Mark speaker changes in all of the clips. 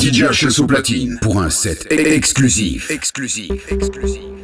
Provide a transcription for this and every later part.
Speaker 1: DJ au platine pour un set exclusif. Exclusif. Exclusif. Exclusif.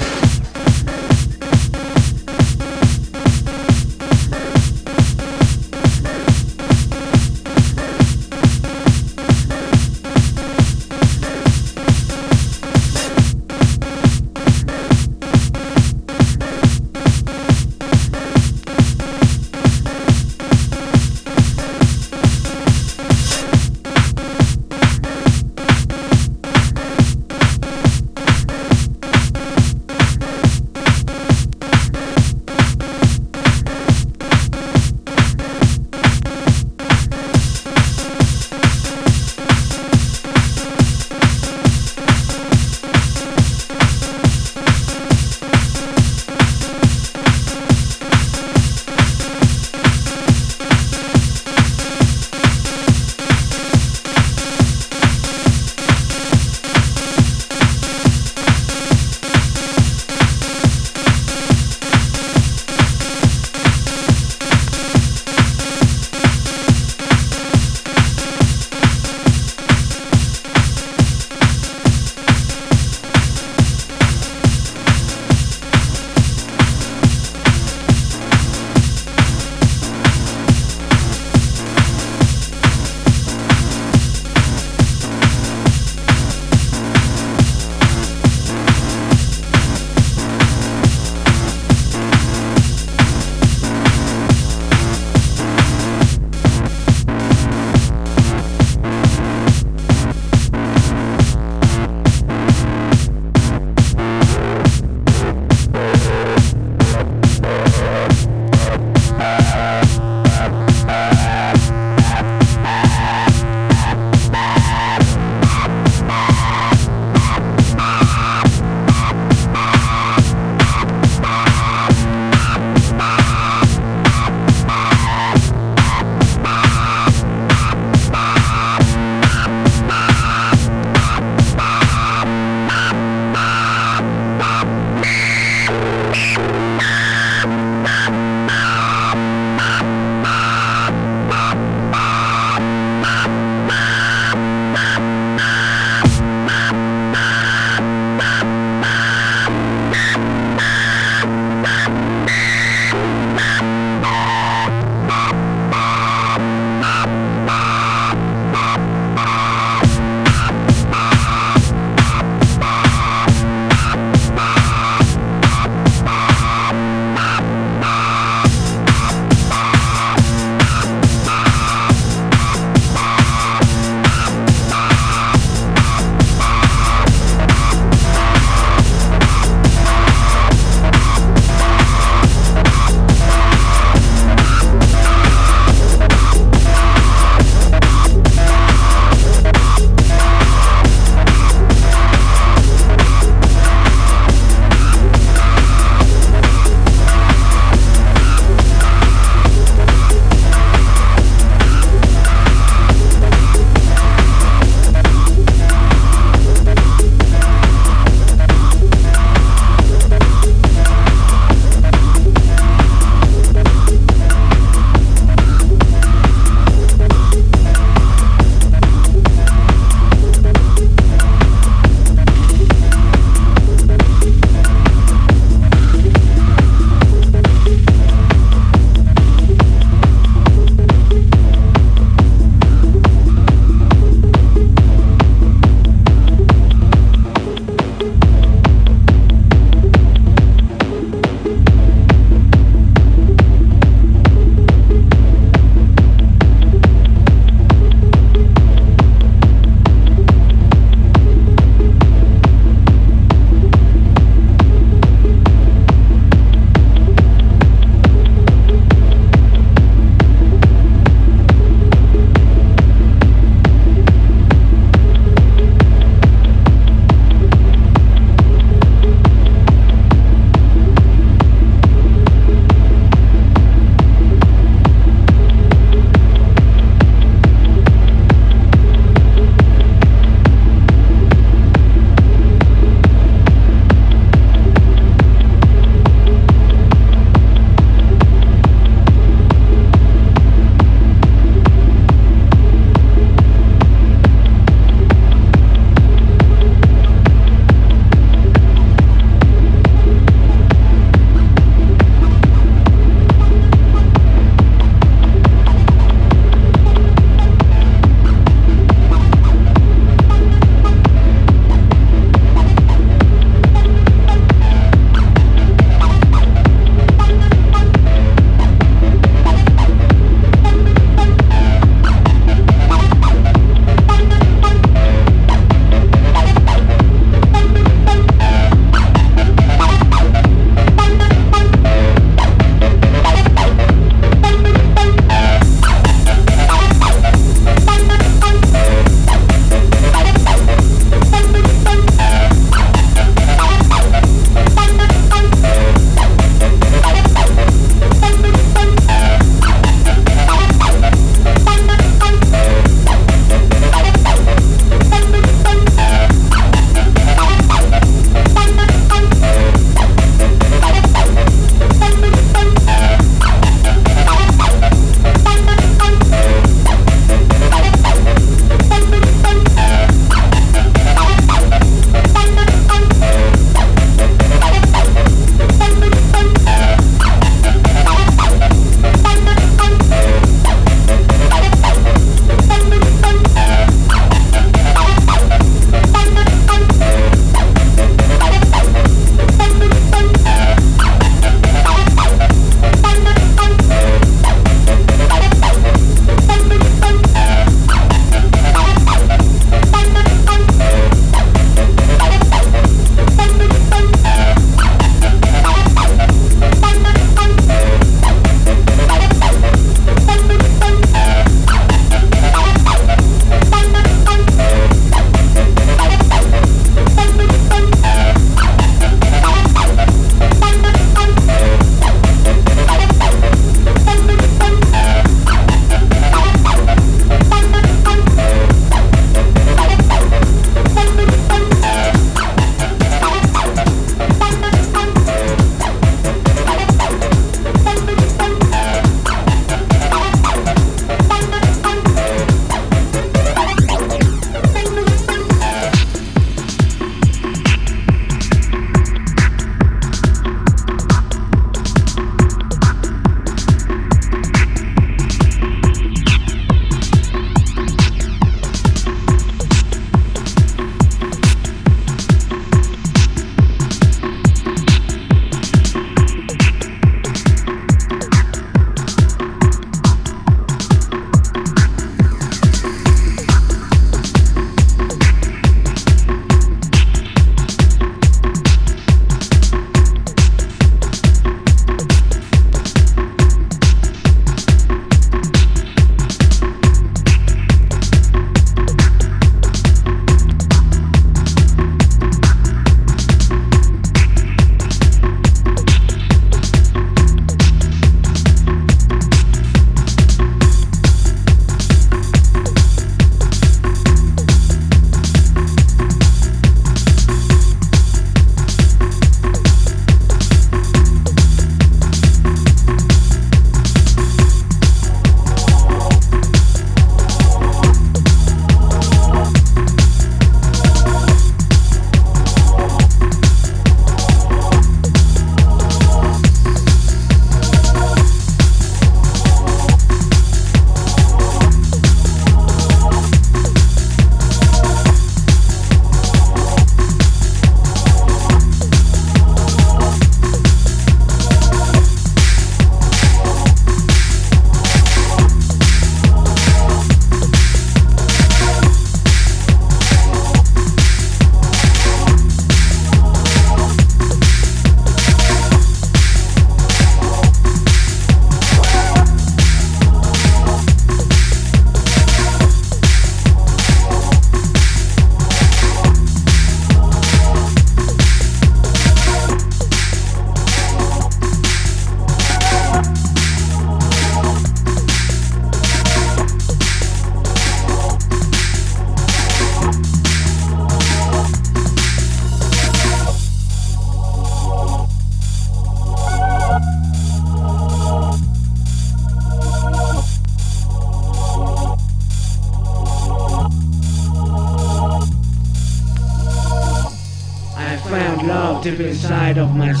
Speaker 2: Inside of my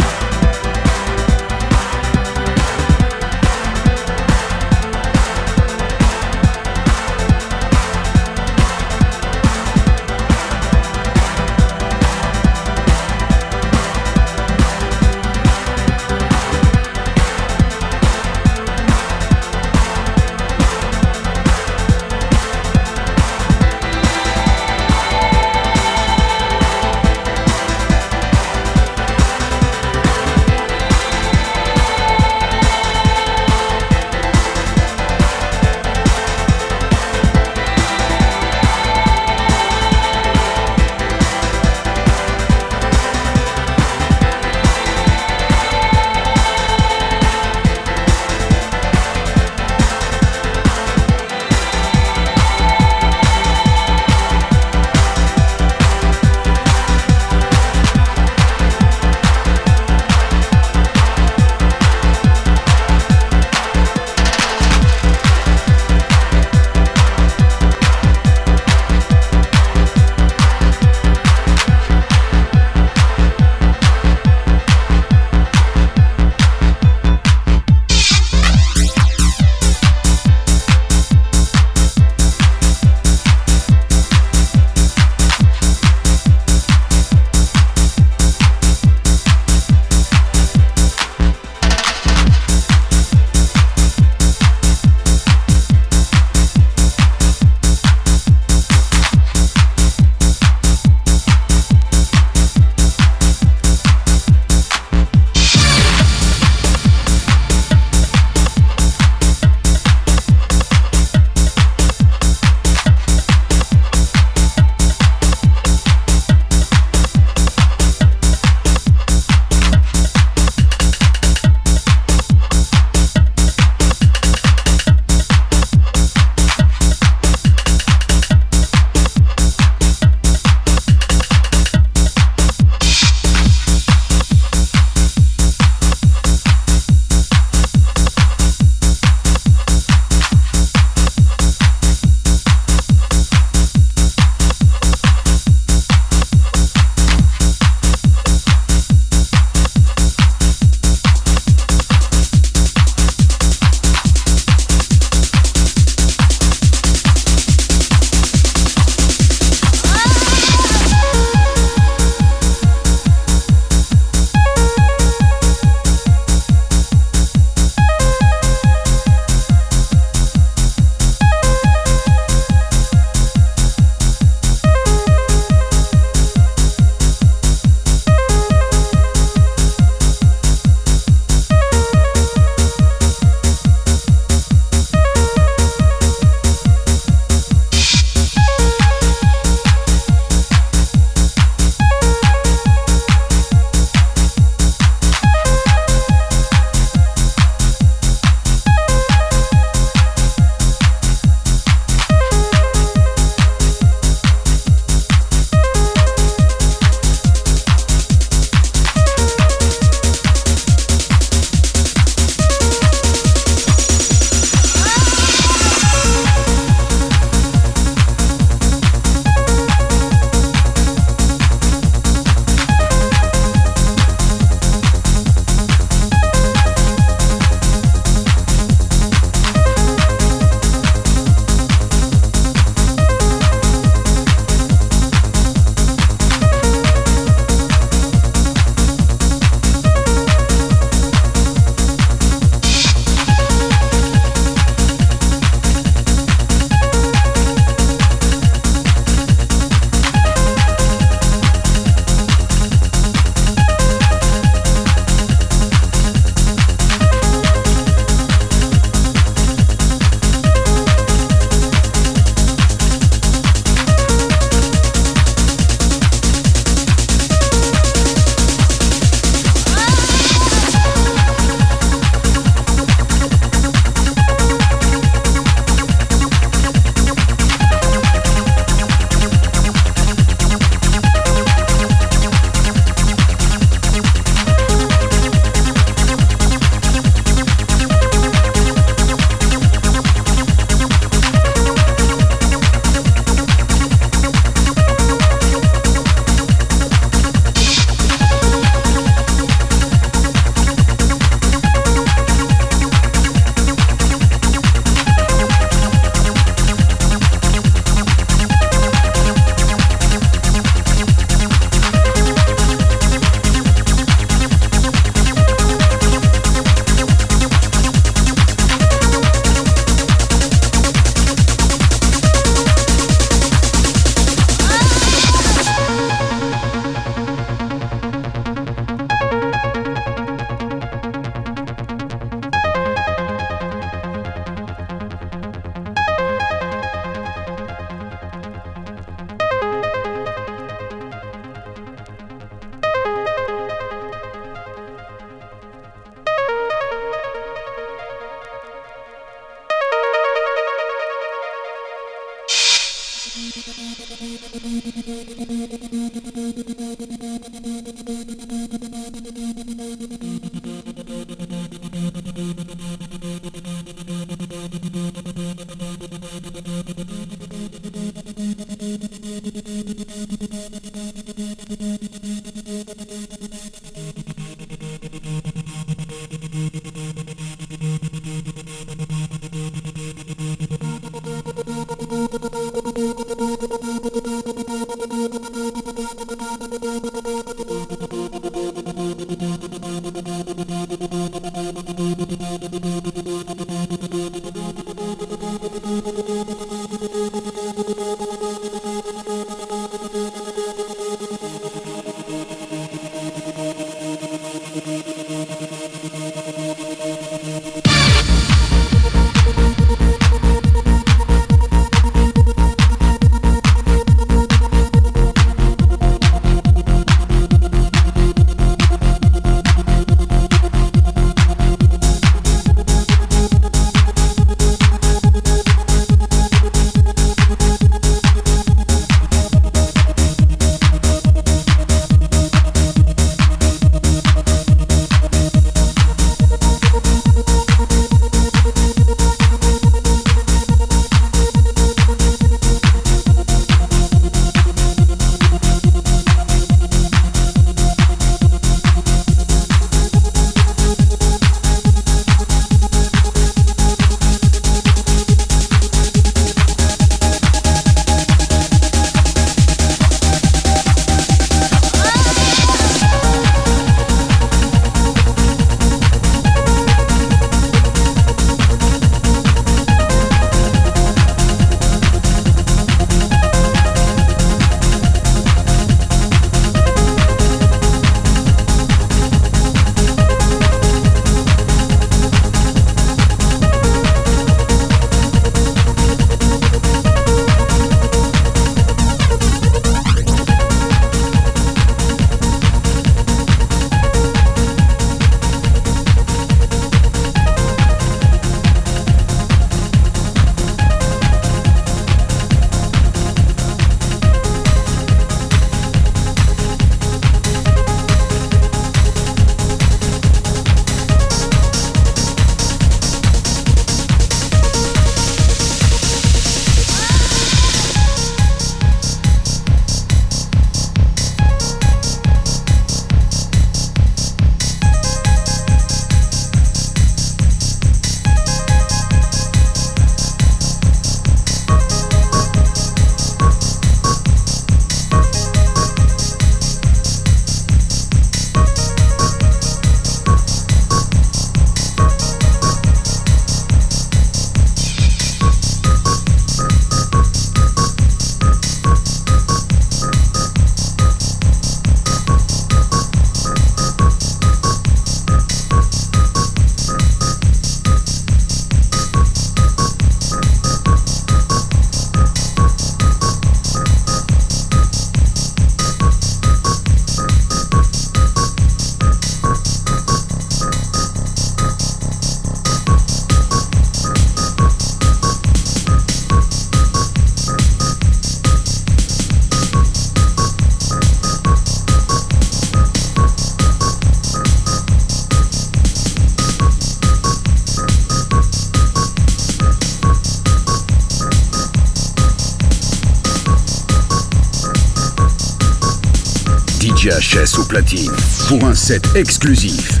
Speaker 1: platine pour un set exclusif.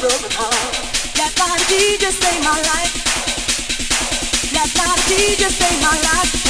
Speaker 3: broken heart. Last night a DJ saved my life. Last night a
Speaker 1: DJ saved my
Speaker 4: life.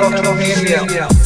Speaker 1: Metal, metal, metal.